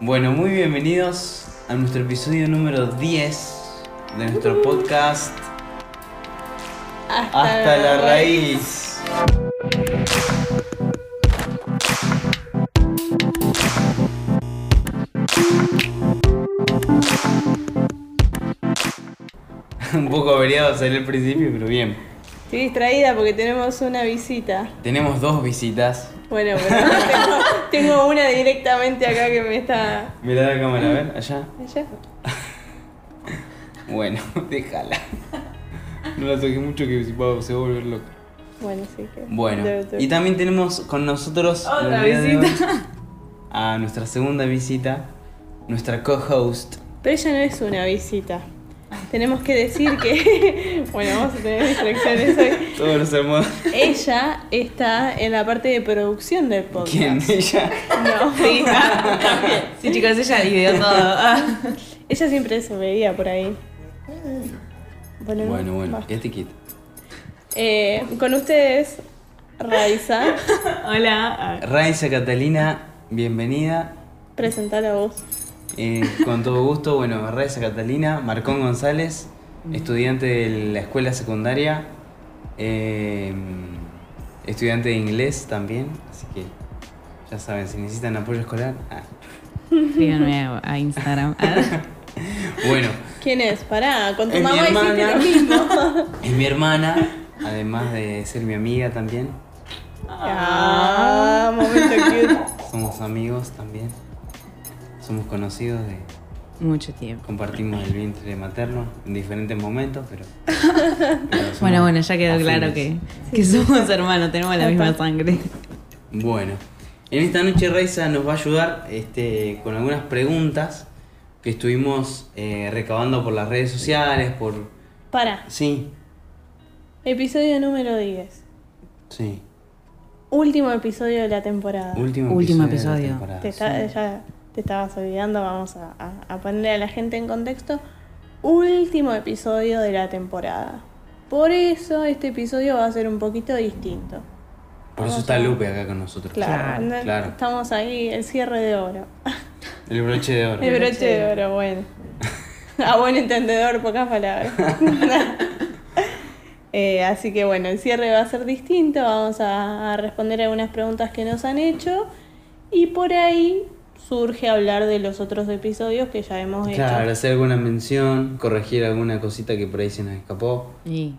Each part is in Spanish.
Bueno, muy bienvenidos a nuestro episodio número 10 de nuestro podcast Hasta la raíz. Un poco averiado salió al principio, pero bien. Estoy distraída porque tenemos una visita. Tenemos dos visitas. Bueno, pero tengo, tengo una directamente acá que me está. Mirá la cámara, a ver, allá. Allá. Bueno, déjala. No la toqué mucho que se va se va a volver loca. Bueno, sí que. Bueno, y también tenemos con nosotros Otra hoy visita. a nuestra segunda visita, nuestra co-host. Pero ella no es una visita. Tenemos que decir que. bueno, vamos a tener distracciones hoy. Todos los hermanos. Ella está en la parte de producción del podcast. ¿Quién? Ella. No. Sí, también. Sí, chicos, ella ideó todo. Ella siempre se veía por ahí. Bueno, Bueno, bueno, quédate quieto. Eh, con ustedes, Raiza. Hola. Raiza Catalina, bienvenida. Presentala vos. Eh, con todo gusto, bueno, Raiza Catalina, Marcón González, estudiante de la escuela secundaria, eh, estudiante de inglés también, así que ya saben, si necesitan apoyo escolar. ah. Síganme a, a Instagram. Ah. Bueno, ¿Quién es? Pará, con tu mamá hiciste hermana. lo mismo. es mi hermana, además de ser mi amiga también. Ah, momento cute. Somos amigos también. Somos conocidos de. Mucho tiempo. Compartimos el vientre materno en diferentes momentos, pero. Bueno, bueno, ya quedó claro que, que somos hermanos, tenemos la misma sangre. Bueno, en esta noche Raiza nos va a ayudar este, con algunas preguntas que estuvimos eh, recabando por las redes sociales, por. Pará, Sí, episodio número 10. sí. Último episodio de la temporada. Último, Último episodio. de la episodio. temporada, Te está- sí. ya te estabas olvidando, vamos a, a- a ponerle a la gente en contexto. Último episodio de la temporada. Por eso este episodio va a ser un poquito distinto. Por eso está Lupe acá con nosotros. Claro, Claro, estamos ahí, el cierre de oro. El broche de oro. El broche de oro, bueno. A buen entendedor, pocas palabras. Eh, así que bueno, el cierre va a ser distinto. Vamos a, a responder algunas preguntas que nos han hecho. Y por ahí surge hablar de los otros episodios que ya hemos Claro, hecho. hacer alguna mención, corregir alguna cosita que por ahí se nos escapó. Y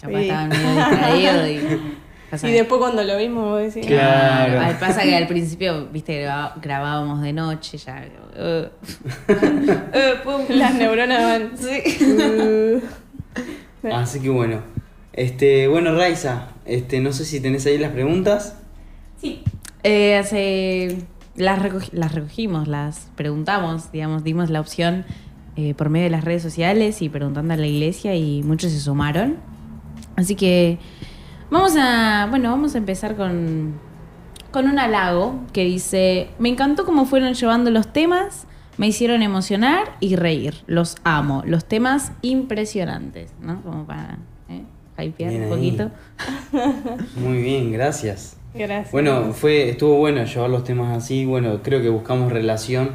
capaz Sí. estaba medio distraído y. Y después cuando lo vimos, vos decís, Claro. Pasa que al principio, viste, grabábamos de noche, ya. Eh, pum. las neuronas van. Sí. Uh, Así que bueno. Este, bueno, Raiza, este, no sé si tenés ahí las preguntas. Sí. Eh, hace, las, recogi- las recogimos, las preguntamos, digamos, dimos la opción eh, por medio de las redes sociales y preguntando a la iglesia y muchos se sumaron. Así que vamos a, bueno, vamos a empezar con, con un halago que dice, me encantó cómo fueron llevando los temas, me hicieron emocionar y reír, los amo, los temas impresionantes, ¿no? Como para eh, hypear Bien un ahí. poquito. Muy bien, gracias. Gracias. Bueno, fue, estuvo bueno llevar los temas así. Bueno, creo que buscamos relación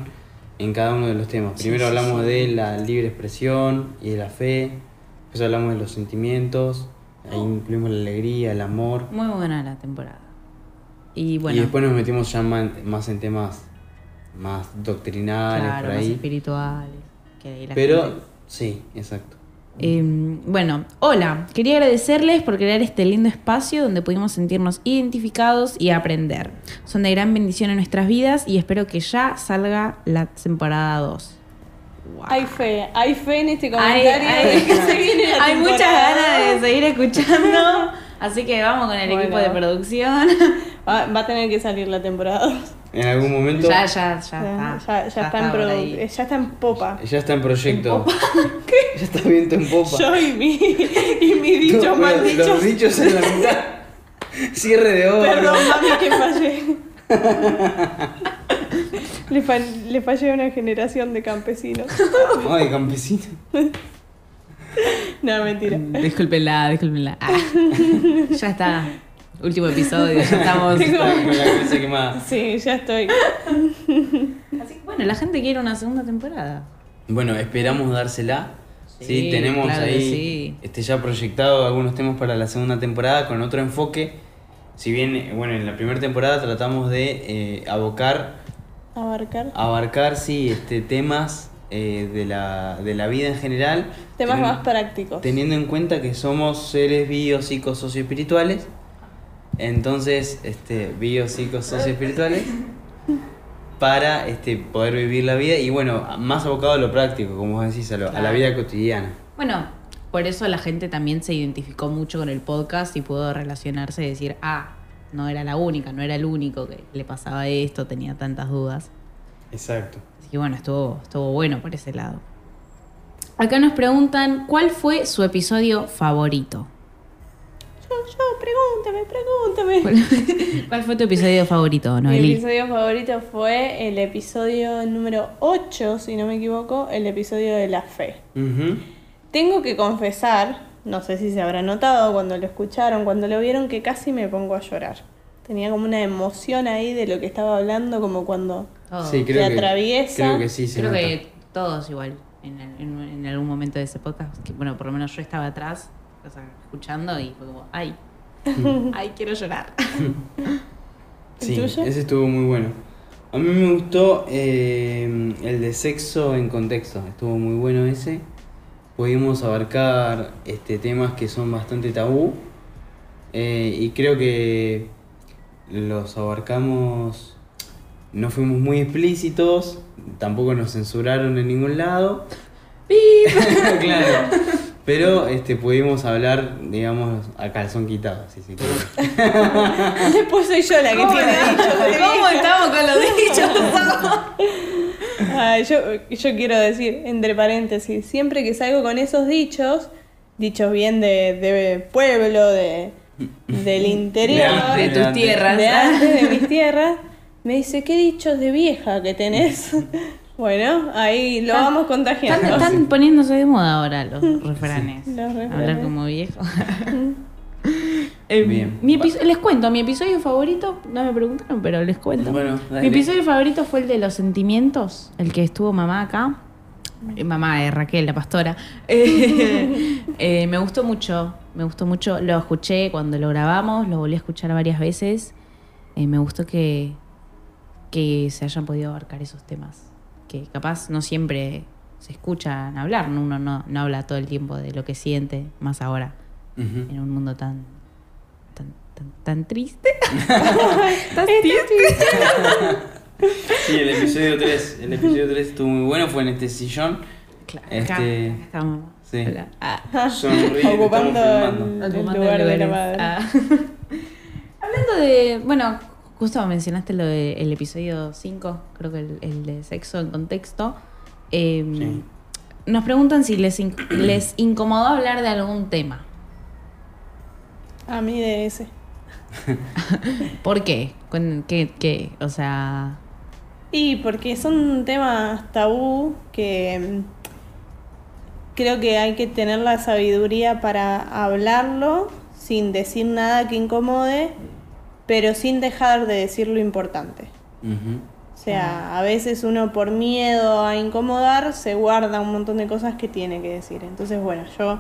en cada uno de los temas. Primero sí, hablamos sí. de la libre expresión y de la fe. Después hablamos de los sentimientos. Ahí incluimos la alegría, el amor. Muy buena la temporada. Y bueno, Y después nos metimos ya más en temas más doctrinales claro, por más ahí. espirituales. que ahí la Pero gente- sí, exacto. Eh, bueno, hola, quería agradecerles por crear este lindo espacio donde pudimos sentirnos identificados y aprender. Son de gran bendición en nuestras vidas y espero que ya salga la temporada 2. Wow. Hay fe, hay fe en este comentario hay- de que se viene la hay muchas ganas de seguir escuchando, así que vamos con el Bueno. equipo de producción. Va, va a tener que salir la temporada 2. En algún momento ya, ya, ya, Ya, está. ya, está en eh, ya está en popa. ya está en proyecto. ¿En popa? Ya está viento en popa. Yo y mi, y mi dicho No, mal dicho. Los dichos en la mitad. Cierre de oro. Perdón, mami, que fallé. le, fa- le fallé a una generación de campesinos. Ay, campesino. No, mentira. Discúlpenla, discúlpenla. Ah. ya está. Último episodio, ya estamos. Con la cabeza quemada. Sí, ya estoy. Así que bueno, la gente quiere una segunda temporada. Bueno, esperamos dársela. Sí, Sí, tenemos claro ahí sí. este, ya proyectado algunos temas para la segunda temporada con otro enfoque. Si bien, bueno, en la primera temporada tratamos de eh, abocar, Abarcar. abarcar, sí, este, temas eh, de, la, de la vida en general. Temas más prácticos. Teniendo en cuenta que somos seres bio, psico, socioespirituales. Entonces, este, bio, psico, socioespirituales. Para este, poder vivir la vida y bueno, más abocado a lo práctico, como vos decís, a, lo- a la vida cotidiana. Bueno, por eso la gente también se identificó mucho con el podcast y pudo relacionarse y decir, ah, no era la única, no era el único que le pasaba esto, tenía tantas dudas. Exacto. Así que bueno, estuvo, estuvo bueno por ese lado. Acá nos preguntan, ¿cuál fue su episodio favorito? Yo, yo, pregúntame, pregúntame. ¿Cuál fue tu episodio favorito, Mi Noeli? episodio favorito fue el episodio número 8, si no me equivoco, el episodio de la fe. Tengo que confesar, no sé si se habrá notado cuando lo escucharon, cuando lo vieron, que casi me pongo a llorar. Tenía como una emoción ahí de lo que estaba hablando, como cuando. Sí, creo que, atraviesa. Creo que sí, se Creo nota. que todos igual, en, en- en algún momento de ese podcast, que bueno, por lo menos yo estaba atrás, o sea, escuchando y fue como, ay, ay, quiero llorar. Sí, ese estuvo muy bueno. A mí me gustó eh, el de sexo en contexto, estuvo muy bueno ese. Pudimos abarcar este, temas que son bastante tabú eh, y creo que los abarcamos, no fuimos muy explícitos, tampoco nos censuraron en ningún lado. claro. Pero este, pudimos hablar, digamos, a calzón quitado, si se quiere. Después soy yo la que tiene dichos de ¿Cómo estamos con los dichos? Ay, yo, yo quiero decir, entre paréntesis, siempre que salgo con esos dichos, dichos bien de, de pueblo, de, del interior, De de tus tierras. de antes de mis tierras, me dice, ¿qué dichos de vieja que tenés? Bueno, ahí lo Están- vamos contagiando. están poniéndose de moda ahora los refranes. Los refranes. Hablar como viejo. Eh, Bien. mi episo- les cuento, mi episodio favorito, no me preguntaron, pero les cuento. Bueno, dale. mi episodio favorito fue el de los sentimientos, el que estuvo mamá acá. Eh, Mamá de Raquel, la pastora. Eh, eh, me gustó mucho, me gustó mucho. Lo escuché cuando lo grabamos, lo volví a escuchar varias veces. Eh, me gustó que, que se hayan podido abarcar esos temas. Que capaz no siempre se escuchan hablar, ¿no? uno no, no habla todo el tiempo de lo que siente, más ahora, en un mundo tan, tan, tan, tan triste. Estás triste. Sí, el episodio 3, el episodio 3 estuvo muy bueno, fue en este sillón. Claro, Este, acá, estamos. sí. Hola. Ah. Sonríe, Ocupando el, lugar de la madre. Ah. Hablando de. Bueno, justo mencionaste lo del episodio 5, creo que el, el de sexo en contexto. Eh, Sí. Nos preguntan si les, in- les incomodó hablar de algún tema. A mí de ese. ¿Por qué? Con- ¿Qué? qué? O sea. Y porque son temas tabú que mm, creo que hay que tener la sabiduría para hablarlo sin decir nada que incomode, pero sin dejar de decir lo importante. O sea, a veces uno por miedo a incomodar se guarda un montón de cosas que tiene que decir. Entonces, bueno, yo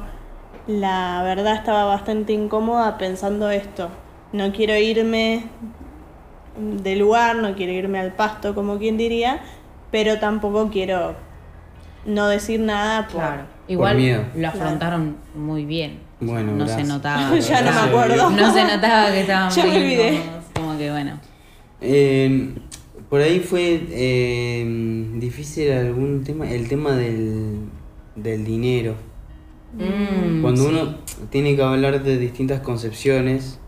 la verdad estaba bastante incómoda pensando esto. No quiero irme del lugar, no quiero irme al pasto, como quien diría, pero tampoco quiero no decir nada por... Igual miedo. lo afrontaron muy bien. Bueno, no se notaba. que Ya no me acuerdo. No se notaba que estaban Ya muy me olvidé. incómodos, Como que bueno. Eh, por ahí fue eh, difícil algún tema, el tema del, del dinero. Mm, Cuando sí. uno tiene que hablar de distintas concepciones,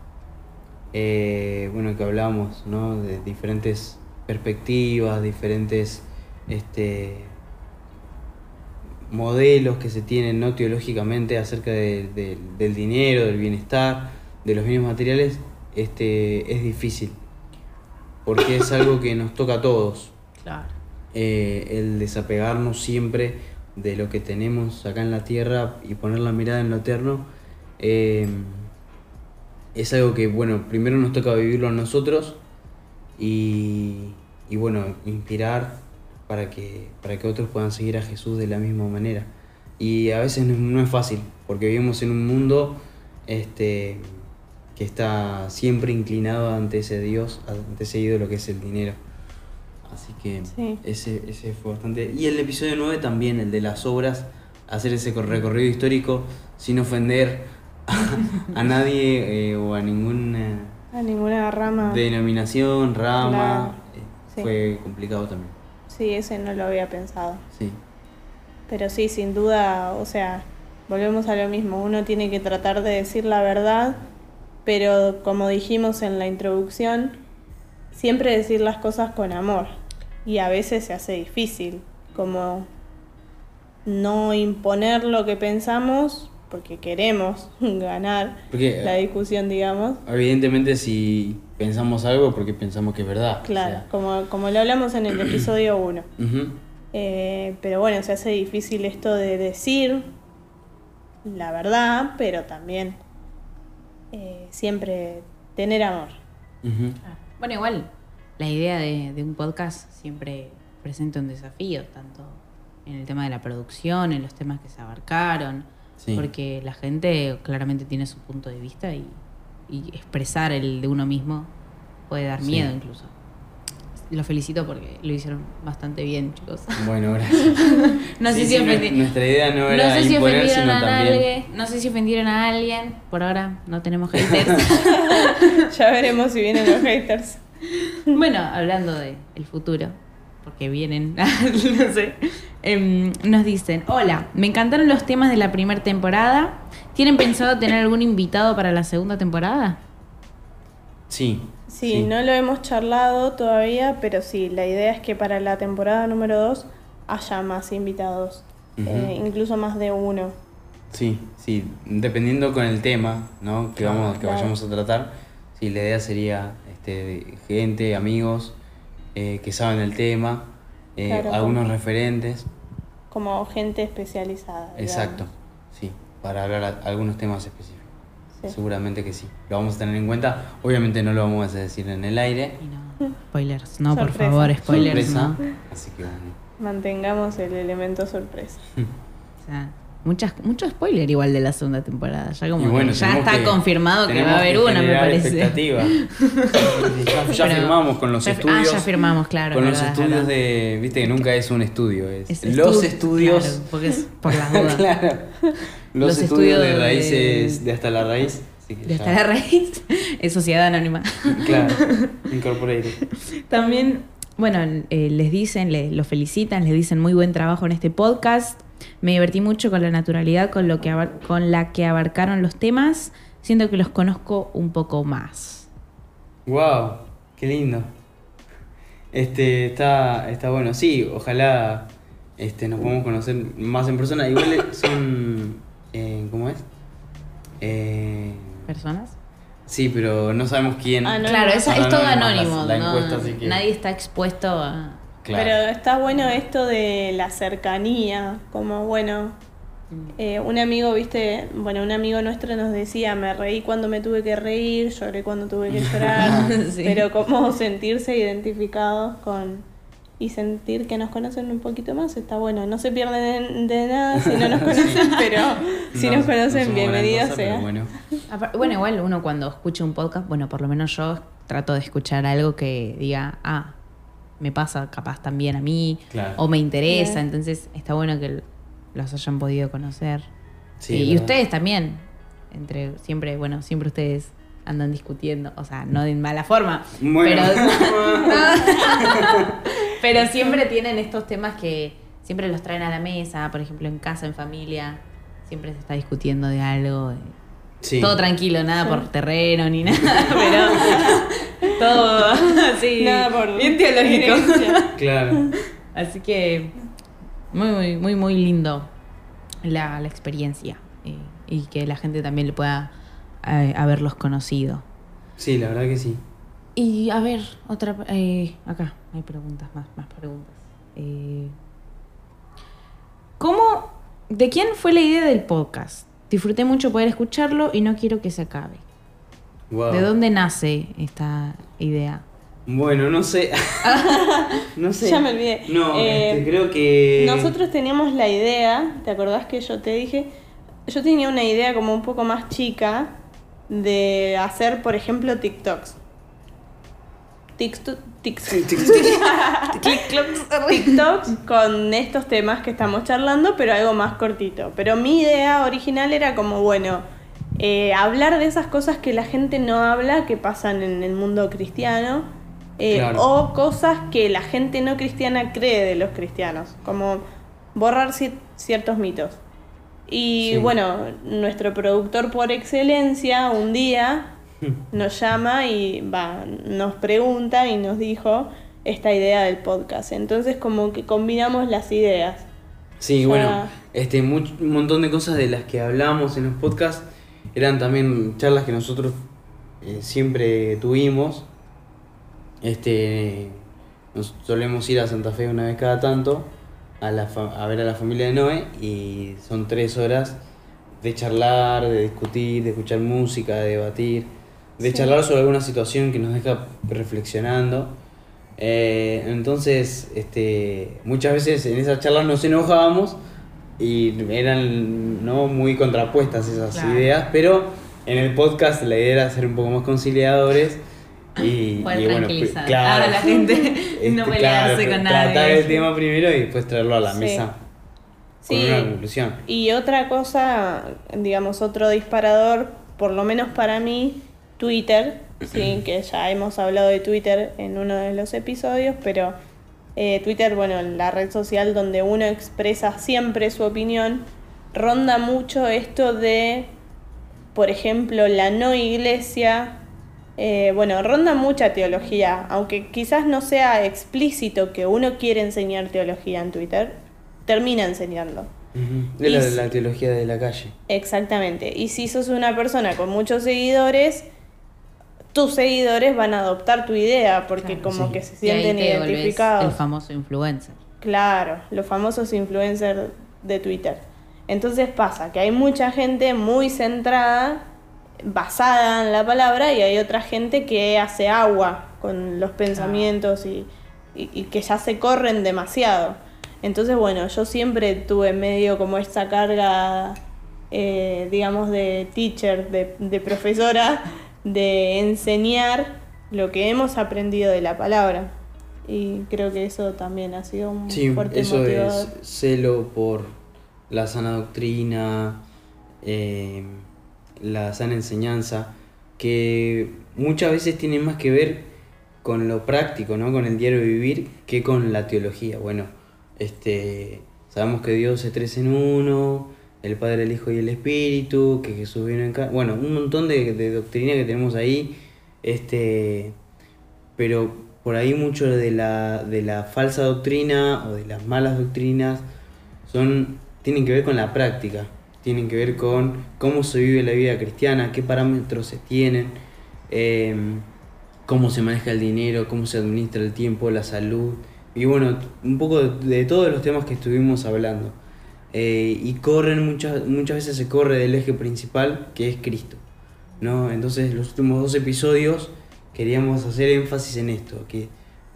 eh, bueno, que hablamos, ¿no? De diferentes perspectivas, diferentes este, modelos que se tienen, ¿no? Teológicamente acerca de- de- del dinero, del bienestar, de los bienes materiales, este, es difícil. Porque es algo que nos toca a todos Claro. eh, el desapegarnos siempre de lo que tenemos acá en la tierra y poner la mirada en lo eterno, eh, es algo que, bueno, primero nos toca vivirlo a nosotros y, y bueno, inspirar para que, para que otros puedan seguir a Jesús de la misma manera. Y a veces no, no es fácil, porque vivimos en un mundo este, que está siempre inclinado ante ese Dios, ante ese ídolo que es el dinero. Así que Sí. ese, ese fue bastante... Y el episodio 9 también, el de las obras, hacer ese cor- recorrido histórico sin ofender a, a nadie eh, o a ninguna A ninguna rama. denominación, rama. Claro. eh, Sí. Fue complicado también. Sí, ese no lo había pensado. Sí. Pero sí, sin duda, o sea, volvemos a lo mismo. Uno tiene que tratar de decir la verdad, pero como dijimos en la introducción, siempre decir las cosas con amor. Y a veces se hace difícil, como no imponer lo que pensamos porque queremos ganar Porque la discusión, digamos. evidentemente si pensamos algo porque pensamos que es verdad. Claro, o sea, como, como lo hablamos en el episodio 1. ujú. Eh, pero bueno, se hace difícil esto de decir la verdad, pero también eh, siempre tener amor. Ujú. Bueno, igual, la idea de, de un podcast siempre presenta un desafío, tanto en el tema de la producción, en los temas que se abarcaron, Sí. porque la gente claramente tiene su punto de vista y, y expresar el de uno mismo puede dar Sí. miedo incluso. Los felicito porque lo hicieron bastante bien, chicos. Bueno, gracias. No sé Sí, si sí, ofendi- Nuestra idea no no era sé si imponer, ofendieron sino a también... alguien, no sé si ofendieron a alguien. Por ahora no tenemos haters. ya veremos si vienen los haters. Bueno, hablando de el futuro, porque vienen, no sé, em, nos dicen, hola, me encantaron los temas de la primera temporada. ¿Tienen pensado tener algún invitado para la segunda temporada? Sí. Sí, no lo hemos charlado todavía, pero sí, la idea es que para la temporada número 2 haya más invitados, eh, incluso más de uno. Sí, sí, dependiendo con el tema, ¿no? Que vamos, que Claro. vayamos a tratar. Sí, la idea sería este, gente, amigos eh, que saben el tema, eh, Claro, algunos como- referentes. como gente especializada. digamos. Exacto, sí, para hablar a- algunos temas específicos. Sí. Seguramente que sí. Lo vamos a tener en cuenta. Obviamente no lo vamos a decir en el aire. Y no, spoilers, no, por favor, spoilers, Sorpresa. no. Así que bueno. Mantengamos el elemento sorpresa. O sea, muchas, mucho spoiler igual de la segunda temporada. Ya como bueno, ya está que- confirmado que va a haber una, me parece. expectativa. ya ya Pero- firmamos con los ya- estudios. Ah, ya firmamos, claro. Con los estudios verdad. de. Viste que nunca es un estudio, es, Es los estu- estudios. claro, porque es por las dudas. claro. Los, Los estudios, estudios de raíces de hasta la raíz. De hasta la raíz es sociedad anónima. Claro, incorporated. También, bueno, eh, les dicen, le- los felicitan, les dicen muy buen trabajo en este podcast. Me divertí mucho con la naturalidad con, lo que con la que abarcaron los temas. Siento que los conozco un poco más. Wow, qué lindo. Este, está, está bueno. Sí, ojalá este, nos podamos conocer más en persona. Igual son. eh, ¿Cómo es? Eh, ¿Personas? sí, pero no sabemos quién. Ah, no, claro, no, es, no, es no, todo anónimo. la- la no- encuesta, así que- Nadie está expuesto a... Claro. Pero está bueno esto de la cercanía, como bueno, eh, un amigo, viste, bueno, un amigo nuestro nos decía, me reí cuando me tuve que reír, lloré cuando tuve que llorar, Sí. pero como sentirse identificados con y sentir que nos conocen un poquito más está bueno. No se pierden de, de nada si no nos conocen, pero si No, nos no conocen, gran bienvenidos cosa, sea. Bueno, Bueno, igual uno cuando escucha un podcast, bueno, por lo menos yo trato de escuchar algo que diga, ah, me pasa capaz también a mí, Claro. o me interesa, Bien. entonces está bueno que los hayan podido conocer. Sí, y, ustedes también, entre siempre, bueno, siempre ustedes andan discutiendo, o sea, no de mala forma, Bueno. pero, pero siempre tienen estos temas que siempre los traen a la mesa, por ejemplo, en casa, en familia, siempre se está discutiendo de algo. de- sí. todo tranquilo, nada por terreno ni nada, pero todo así. Nada por bien teológico. Claro. Así que muy, muy, muy, muy lindo la, la experiencia eh, y que la gente también le pueda eh, haberlos conocido. Sí, la verdad que sí. Y a ver, otra. eh, acá hay preguntas, más, más preguntas. Eh, ¿Cómo. ¿De quién fue la idea del podcast? Disfruté mucho poder escucharlo y no quiero que se acabe. Wow. ¿De dónde nace esta idea? Bueno, no sé. no sé. Ya me olvidé. No, Eh, este, creo que. Nosotros teníamos la idea, ¿te acordás que yo te dije? Yo tenía una idea como un poco más chica de hacer, por ejemplo, TikToks. TikTok, TikToks con estos temas que estamos charlando, pero algo más cortito. Pero mi idea original era como, bueno, eh, hablar de esas cosas que la gente no habla, que pasan en el mundo cristiano, eh, Claro. o cosas que la gente no cristiana cree de los cristianos, como borrar cier- ciertos mitos. Y Sí. bueno, nuestro productor por excelencia un día nos llama y va, nos pregunta y nos dijo esta idea del podcast. Entonces como que combinamos las ideas. Sí, bueno, este, much- un montón de cosas de las que hablamos en los podcasts eran también charlas que nosotros eh, siempre tuvimos. Este, nos solemos ir a Santa Fe una vez cada tanto a, la fa- a ver a la familia de Noé y son tres horas de charlar, de discutir, de escuchar música, de debatir, de Sí. charlar sobre alguna situación que nos deja reflexionando. Eh, entonces, este, muchas veces en esas charlas nos enojábamos y eran no muy contrapuestas esas Claro. ideas, pero en el podcast la idea era ser un poco más conciliadores y, Poder y bueno, pri- claro, la gente, este, no pelearse claro, con nada. Tratar el tema primero y después traerlo a la Sí. mesa con Sí. una conclusión. Y otra cosa, digamos, otro disparador, por lo menos para mí, Twitter, sí, que ya hemos hablado de Twitter en uno de los episodios, pero eh, Twitter, bueno, la red social donde uno expresa siempre su opinión, ronda mucho esto de, por ejemplo, la no iglesia. eh, bueno, ronda mucha teología, aunque quizás no sea explícito que uno quiere enseñar teología en Twitter, termina enseñando. Es la, la teología de la calle. Exactamente. Y si sos una persona con muchos seguidores, tus seguidores van a adoptar tu idea porque Claro, como sí. que se Y ahí sienten te identificados. El famoso influencer. Claro, los famosos influencers de Twitter. Entonces pasa que hay mucha gente muy centrada, basada en la palabra, y hay otra gente que hace agua con los pensamientos y, y- y que ya se corren demasiado. Entonces, bueno, yo siempre tuve medio como esta carga, eh, digamos, de teacher, de, de profesora, de enseñar lo que hemos aprendido de la palabra. Y creo que eso también ha sido un Sí, fuerte eso motivador. es celo por la sana doctrina, eh, la sana enseñanza, que muchas veces tiene más que ver con lo práctico, ¿no? Con el diario vivir, que con la teología. Bueno, este, sabemos que Dios es tres en uno, el Padre, el Hijo y el Espíritu, que Jesús vino en carne. Bueno, un montón de, doctrina que tenemos ahí, este, pero por ahí mucho de la, de la falsa doctrina o de las malas doctrinas son, tienen que ver con la práctica, tienen que ver con cómo se vive la vida cristiana, qué parámetros se tienen, eh, cómo se maneja el dinero, cómo se administra el tiempo, la salud, y bueno, un poco de todos los temas que estuvimos hablando. Eh, y corren, muchas, muchas veces se corre del eje principal que es Cristo. ¿no? Entonces los últimos dos episodios queríamos hacer énfasis en esto, que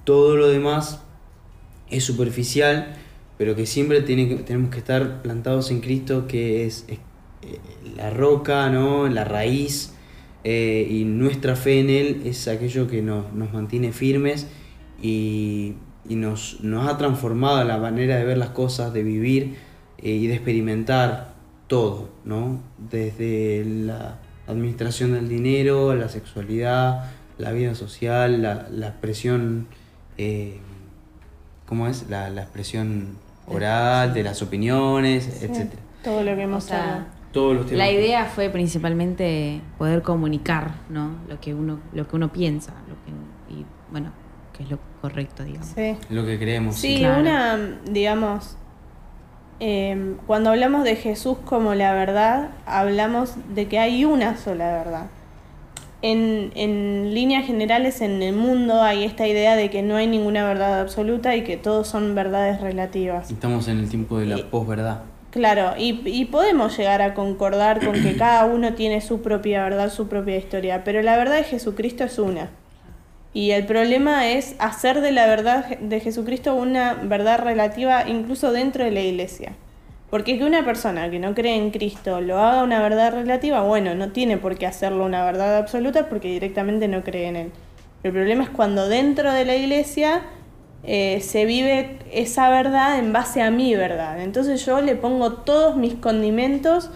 todo lo demás es superficial, pero que siempre tenemos que estar plantados en Cristo, que es, es, eh, la roca, ¿no? la raíz, eh, y nuestra fe en Él es aquello que nos, nos mantiene firmes y, y nos, nos ha transformado la manera de ver las cosas, de vivir eh, y de experimentar todo, ¿no? Desde la administración del dinero, la sexualidad, la vida social, la, la expresión, eh, ¿cómo es? La, la expresión oral, de las opiniones, Sí, etcétera. Todo lo que O hemos sea, hablado. Todos los temas. La idea fue principalmente poder comunicar, ¿no? Lo que uno, lo que uno piensa, lo que, y bueno, que es lo correcto, digamos. Sí. Lo que creemos. Sí, Claro. una, digamos, eh, cuando hablamos de Jesús como la verdad, hablamos de que hay una sola verdad. En, en líneas generales en el mundo hay esta idea de que no hay ninguna verdad absoluta y que todos son verdades relativas. Estamos en el tiempo de la Y- posverdad. Claro, y, y podemos llegar a concordar con que cada uno tiene su propia verdad, su propia historia, pero la verdad de Jesucristo es una. Y el problema es hacer de la verdad de Jesucristo una verdad relativa incluso dentro de la iglesia. Porque que una persona que no cree en Cristo lo haga una verdad relativa, bueno, no tiene por qué hacerlo una verdad absoluta porque directamente no cree en él. El problema es cuando dentro de la iglesia eh, se vive esa verdad en base a mi verdad. Entonces yo le pongo todos mis condimentos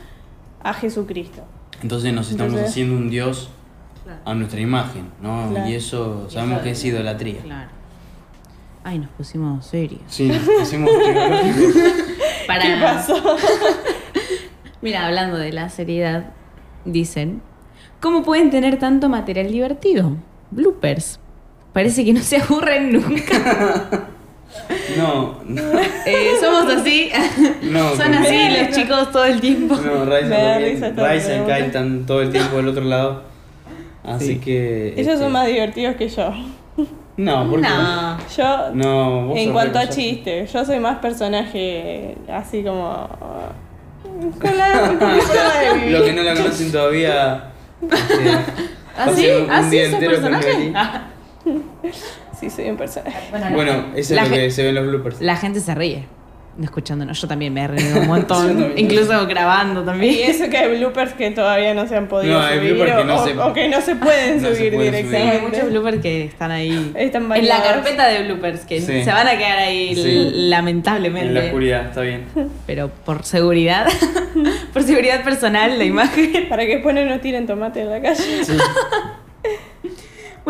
a Jesucristo. Entonces nos estamos Entonces- haciendo un Dios a nuestra imagen, ¿no? Claro. Y eso sabemos que es idolatría. Claro. Ay, nos pusimos serios. Sí, hacemos teológicos. Para ¿Qué pasó? Mira, hablando de la seriedad, dicen, ¿cómo pueden tener tanto material divertido? Bloopers. Parece que no se aburren nunca. No, no, Eh, somos así. no. Son así los chicos todo el tiempo. No, Raiza y. Kai están todo el tiempo del otro lado. Así Sí. que. Ellos este, son más divertidos que yo. No, porque. No. Yo, No, vos en cuanto a chistes, yo soy más personaje así como... Con la. Los que no la conocen todavía. este, ¿Ah, sí? pasen un ¿Ah, sí? día ¿Sos entero con personaje? Ah. Sí, soy un personaje. Bueno, eso la es lo que se ve en los bloopers. La gente se ríe escuchándonos. Yo también me he reído un montón. incluso grabando Y también. eso que hay bloopers que todavía no se han podido No, hay subir bloopers que no o, se- o que no se pueden no se subir pueden subir. Sí, hay directamente. muchos bloopers que están ahí. Están en la carpeta de bloopers, que Sí. se van a quedar ahí Sí. l- En la lamentablemente. oscuridad, está bien. Pero por seguridad, por seguridad personal, la imagen. Para que después no nos tiren tomate en la calle. Sí.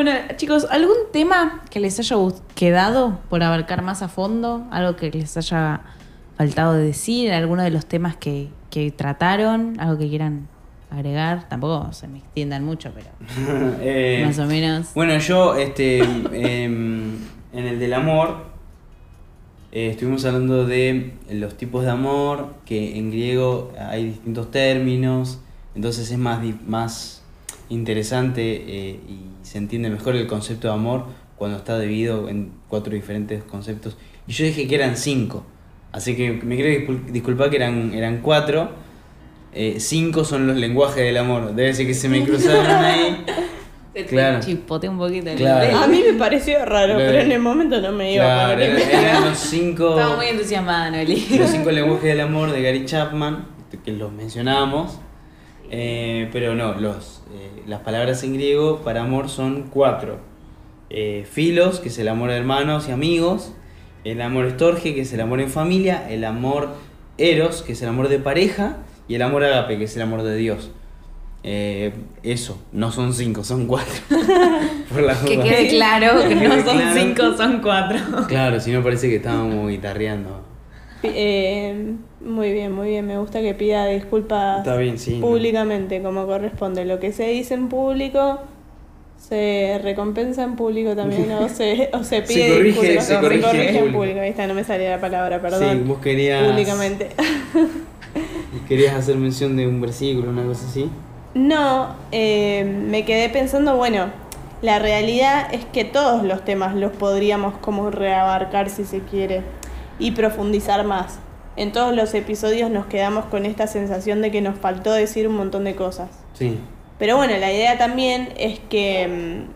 Bueno, chicos, ¿algún tema que les haya quedado por abarcar más a fondo? ¿Algo que les haya faltado de decir? ¿Alguno de los temas que, que trataron? ¿Algo que quieran agregar? Tampoco se me extiendan mucho, pero Eh, más o menos. Bueno, yo, este, em, en el del amor, eh, estuvimos hablando de los tipos de amor, que en griego hay distintos términos, entonces es más, más interesante eh, y se entiende mejor el concepto de amor cuando está dividido en cuatro diferentes conceptos. Y yo dije que eran cinco, así que me quiero discul- disculpar que eran, eran cuatro. Eh, cinco son los lenguajes del amor, debe ser que se me cruzaron ahí. Se te claro. chipote un poquito el Claro. A mí me pareció raro, pero en el momento no me iba a Claro, poner a eran, investigar. eran los cinco, Estaba muy entusiasmada, Noeli. los cinco lenguajes del amor de Gary Chapman, que los mencionábamos. Eh, pero no, los, eh, las palabras en griego para amor son cuatro. Eh, filos, que es el amor de hermanos y amigos. El amor estorge, que es el amor en familia. El amor eros, que es el amor de pareja. Y el amor agape, que es el amor de Dios. Eh, eso, no son cinco, son cuatro. Por Que quede claro que no son claro. cinco, son cuatro. Claro, si no parece que estábamos guitarreando. Eh, muy bien, muy bien. Me gusta que pida disculpas Está bien, sí. ¿no? públicamente, como corresponde. Lo que se dice en público se recompensa en público también, o se, o se pide corrige- disculpas. se No, corrige en en público. público. Ahí está, no me salía la palabra, Sí, perdón. vos querías, Públicamente. querías hacer mención de un versículo, una cosa así. No, eh, me quedé pensando, bueno, la realidad es que todos los temas los podríamos como reabarcar si se quiere y profundizar más. En todos los episodios nos quedamos con esta sensación de que nos faltó decir un montón de cosas. Sí. Pero bueno, la idea también es que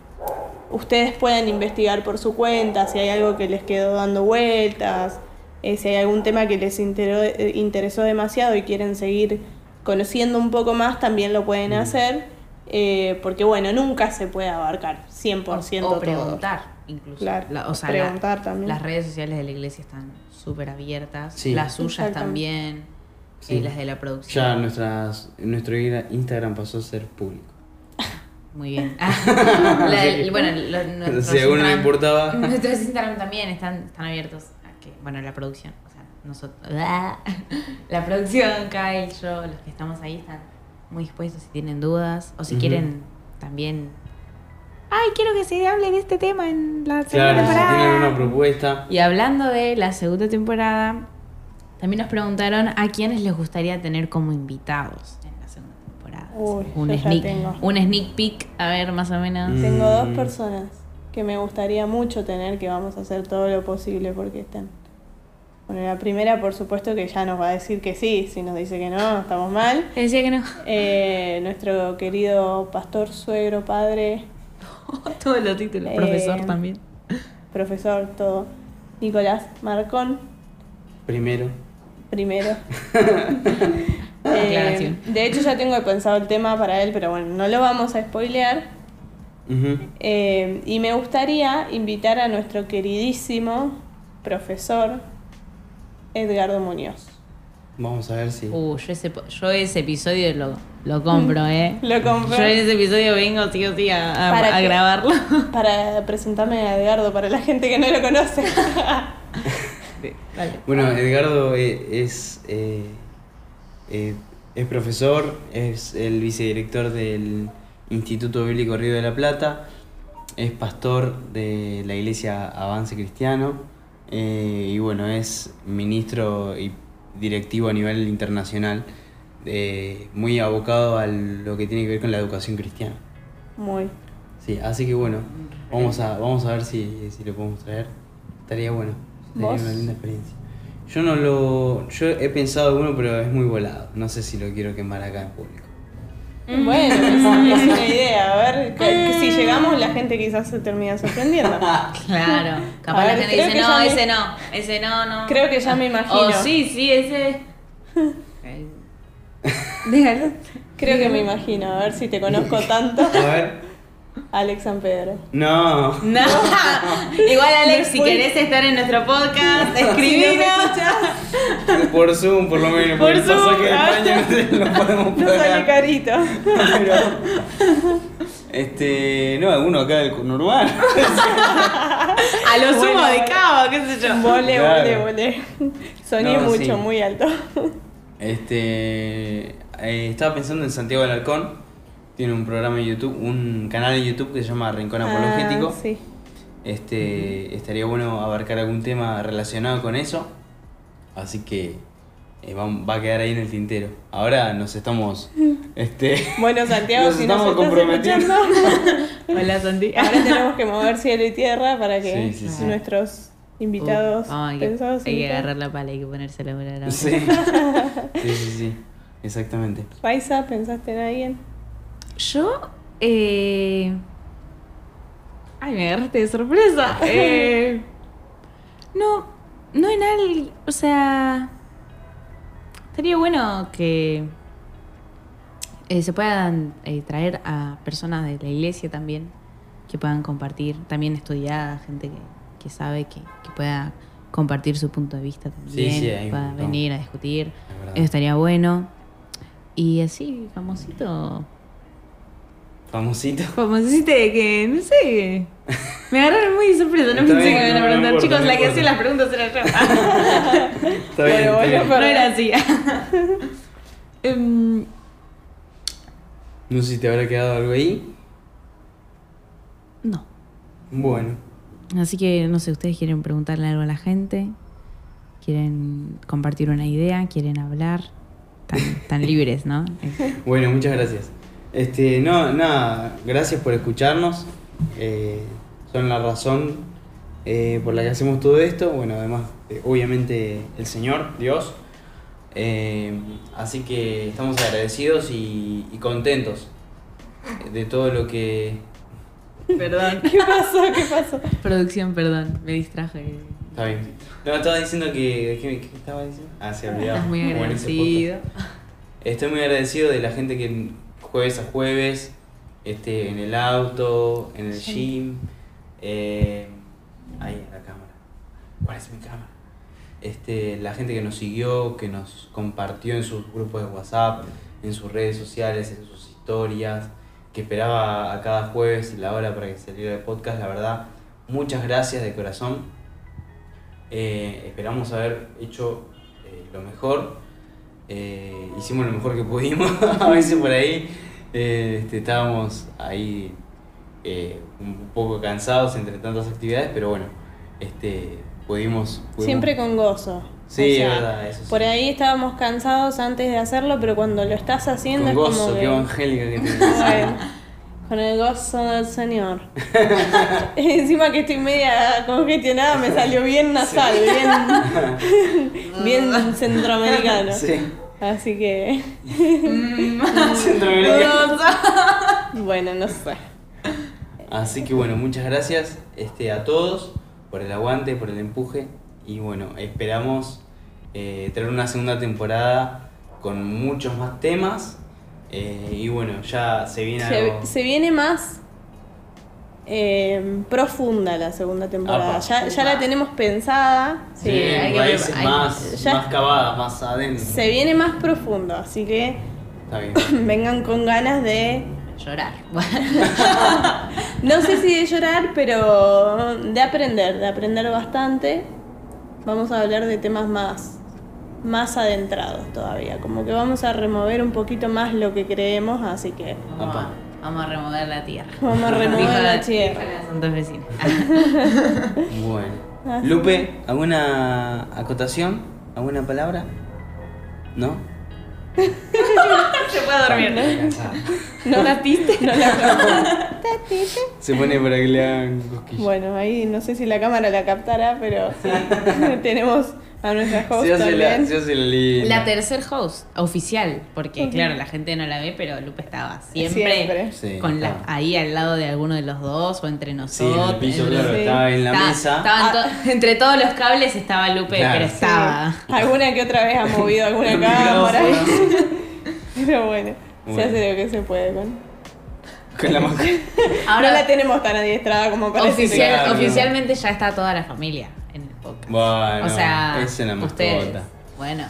mm, ustedes puedan investigar por su cuenta si hay algo que les quedó dando vueltas, eh, si hay algún tema que les interó- eh, interesó demasiado y quieren seguir conociendo un poco más, también lo pueden hacer, eh, porque bueno, nunca se puede abarcar 100% o todo. preguntar, incluso. Claro, La- o sea, preguntar la- también. las redes sociales de la iglesia están súper abiertas. Sí. Las suyas también. Sí. Y las de la producción. Ya nuestras, nuestro Instagram pasó a ser público. Muy bien. Ah, la bueno, lo- nuestros si a alguno le Instagram- importaba. Nuestros Instagram también están, están abiertos a que, bueno, la producción, o sea, nosotros, la producción, Kyle, yo, los que estamos ahí están muy dispuestos si tienen dudas o si quieren también, ay, quiero que se hable de este tema en la segunda Claro, si temporada. tienen una propuesta. Y hablando de la segunda temporada, también nos preguntaron a quiénes les gustaría tener como invitados en la segunda temporada. Uy, un, sneak, un sneak peek, a ver, más o menos. Mm. Tengo dos personas que me gustaría mucho tener, que vamos a hacer todo lo posible porque estén. Bueno, la primera, por supuesto, que ya nos va a decir que sí. Si nos dice que no, estamos mal. Decía que no. Eh, nuestro querido pastor, suegro, padre, Todos los títulos. Eh, Profesor también. profesor, todo. Nicolás Marcón, Primero. primero. Eh, de hecho, ya tengo pensado el tema para él, pero bueno, no lo vamos a spoilear. Eh, y me gustaría invitar a nuestro queridísimo profesor Edgardo Muñoz. Vamos a ver si. Uh, yo ese, po- yo ese episodio lo, lo compro, ¿eh? Lo compro. Yo en ese episodio vengo, sí o sí, a, a- ¿Para a qué? grabarlo. Para presentarme a Edgardo, para la gente que no lo conoce. Dale. Bueno, Edgardo eh, es, eh, eh, es profesor, es el vicedirector del Instituto Bíblico Río de la Plata, es pastor de la Iglesia Avance Cristiano eh, y bueno, es ministro y directivo a nivel internacional, eh, muy abocado a lo que tiene que ver con la educación cristiana. Muy. Sí, así que bueno, vamos a, vamos a ver si, si lo podemos traer. Estaría bueno, sería ¿Vos? una linda experiencia. Yo no lo. Yo he pensado en uno, pero es muy volado. No sé si lo quiero quemar acá en público. Bueno, es, es una idea. A ver, que, que si llegamos, la gente quizás se termina sorprendiendo. Claro. Capaz A la ver, gente creo dice, que no, ya me- ese no, ese no, no. Creo que ya me imagino. Oh, sí, sí, ese. Dígalo. Creo que me imagino. A ver si te conozco tanto. A ver. Alex San Pedro. No. No. Igual, Alex, si querés estar en nuestro podcast, escribinos. Por Zoom, por lo menos. Por Zoom, pasaje de. España no lo podemos No sale carito. Pero. Este. No, alguno acá del conurbano. A lo sumo Bueno, de cabo, qué sé yo. Volé, Claro. volé, volé. Soñé No, mucho, sí. muy alto. Este. eh, estaba pensando en Santiago Alarcón. Tiene un programa en YouTube, un canal en YouTube que se llama Rincón Apologético. Ah, sí. Este, estaría bueno abarcar algún tema relacionado con eso. Así que eh, va, va a quedar ahí en el tintero. Ahora nos estamos. Este, Bueno, Santiago, nos si nos estamos estás comprometiendo. escuchando, Hola, Santi. ahora tenemos que mover cielo y tierra para que Sí, sí, sí. nuestros invitados Uh, hay que, pensados hay que agarrar la pala, hay que ponerse la. Sí. sí, sí, sí. Exactamente. Raiza, ¿pensaste en alguien? Yo, eh... Ay, me agarraste de sorpresa. Eh, no, no en algo, o sea... Estaría bueno que eh, se puedan eh, traer a personas de la iglesia también, que puedan compartir, también estudiada, gente que, que sabe, que, que pueda compartir su punto de vista también, Sí, sí, hay montón. venir a discutir. Eso estaría bueno. Y así, famosito. Famosito. Famosito de que, no sé. Me agarraron muy de sorpresa, no pensé bien, que me iban a no preguntar. importa, Chicos, no la que hacía las preguntas era yo. Está bien, Pero bueno, no era así. Em, No sé si te habrá quedado algo ahí. no. Bueno. Así que, no sé, ustedes quieren preguntarle algo a la gente, quieren compartir una idea, quieren hablar. Tan, tan libres, ¿no? Bueno, muchas gracias. Este, no, nada, gracias por escucharnos. Eh, son la razón eh, por la que hacemos todo esto. Bueno, además, eh, obviamente, el Señor, Dios. Eh, así que estamos agradecidos y, y contentos de todo lo que. Perdón. ¿Qué pasó? ¿Qué pasó? Producción, perdón, me distraje. Está bien. No, estaba diciendo que. ¿Qué, qué estaba diciendo? Ah, se olvidaba. Estás muy agradecido. Estoy muy agradecido de la gente que jueves a jueves, este, en el auto, en el gym, eh, ahí en la cámara. ¿Cuál es mi cámara? Este, la gente que nos siguió, que nos compartió en sus grupos de WhatsApp, en sus redes sociales, en sus historias, que esperaba a cada jueves la hora para que saliera el podcast, la verdad, muchas gracias de corazón. Eh, esperamos haber hecho eh, lo mejor. Eh, hicimos lo mejor que pudimos. a veces por ahí este, estábamos ahí eh, un poco cansados entre tantas actividades, pero bueno, este, pudimos, pudimos- Siempre con gozo. Sí, es verdad, eso sí. Por ahí estábamos cansados antes de hacerlo, pero cuando lo estás haciendo con es gozo, como qué que... evangélica que tenés. Bueno, Con el gozo del Señor. Encima que estoy media congestionada, me salió bien nasal, bien, bien centroamericano. Sí. Así que, Centroamericano. bueno, no sé. Así que bueno, muchas gracias este, a todos por el aguante, por el empuje. Y bueno, esperamos eh, tener una segunda temporada con muchos más temas. Eh, y bueno, ya se viene algo. Se, se viene más eh, profunda la segunda temporada. Apa. Ya, ya la tenemos pensada. Sí, Bien, hay que más, ya- más adentro. Se viene más profundo, así que Está bien. vengan con ganas de Llorar. No sé si de llorar, pero de aprender, de aprender bastante. Vamos a hablar de temas más, más adentrados todavía. Como que vamos a remover un poquito más lo que creemos, así que Apa. Vamos a remover la tierra. vamos a remover la dijo tierra. la Santos vecinos. Bueno. Así Lupe, ¿alguna acotación? ¿Alguna palabra? ¿No? Se puede dormir. ¿No la piste? No la Se pone para que le hagan cosquillas. Bueno, ahí no sé si la cámara la captará, pero sí. tenemos a nuestra host hace la, también. hace la tercer host, oficial, porque claro, la gente no la ve, pero Lupe estaba siempre, Siempre. Sí, con la, ahí al lado de alguno de los dos o entre Sí, nosotros. en el piso, claro, Sí. estaba en la Estaba- mesa. estaban to- entre todos los cables estaba Lupe, Claro. pero Sí. estaba. Sí. Alguna que otra vez ha movido alguna cámara. Pero bueno, Bueno. se hace lo que se puede con. Con la. Ahora, no la tenemos tan adiestrada como para oficial- oficialmente ya está toda la familia podcast. Bueno, o sea, es una ustedes. mascota. Bueno.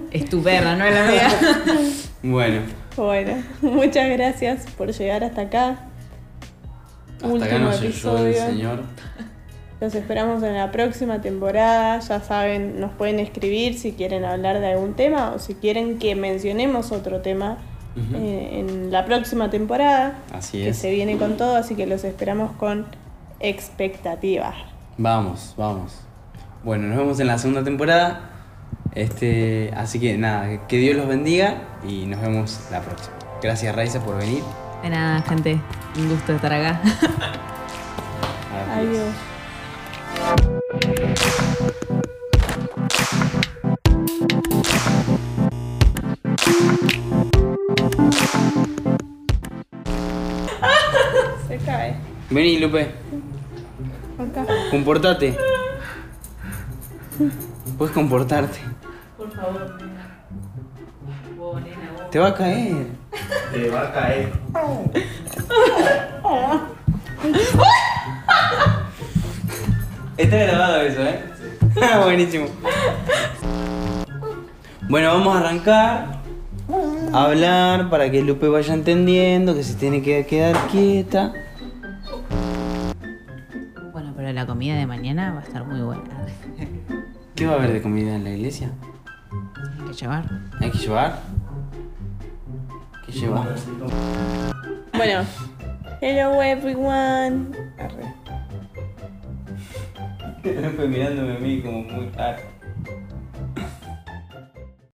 es tu perra, no es la mía. Bueno, Bueno, muchas gracias por llegar hasta acá. hasta acá Último nos ayudó el episodio. señor. Los esperamos en la próxima temporada. Ya saben, nos pueden escribir si quieren hablar de algún tema o si quieren que mencionemos otro tema eh, en la próxima temporada. Así que es. se viene con todo, así que los esperamos con expectativas. Vamos, vamos. Bueno, nos vemos en la segunda temporada. Este, así que nada, que Dios los bendiga y nos vemos la próxima. Gracias Raiza por venir. De nada, gente. Un gusto estar acá. Adiós. Se cae. Vení, Lupe. Comportate. Puedes comportarte. Por favor, Te va a caer. Te va a caer. Está grabado eso, ¿eh? Buenísimo. Bueno, vamos a arrancar a hablar para que Lupe vaya entendiendo que se tiene que quedar quieta. La comida de mañana va a estar muy buena. ¿Qué va a haber de comida en la iglesia? Hay que llevar. ¿Hay que llevar? ¿Qué llevar? Bueno. Hello everyone. Arre. Mirándome a mí como muy raro.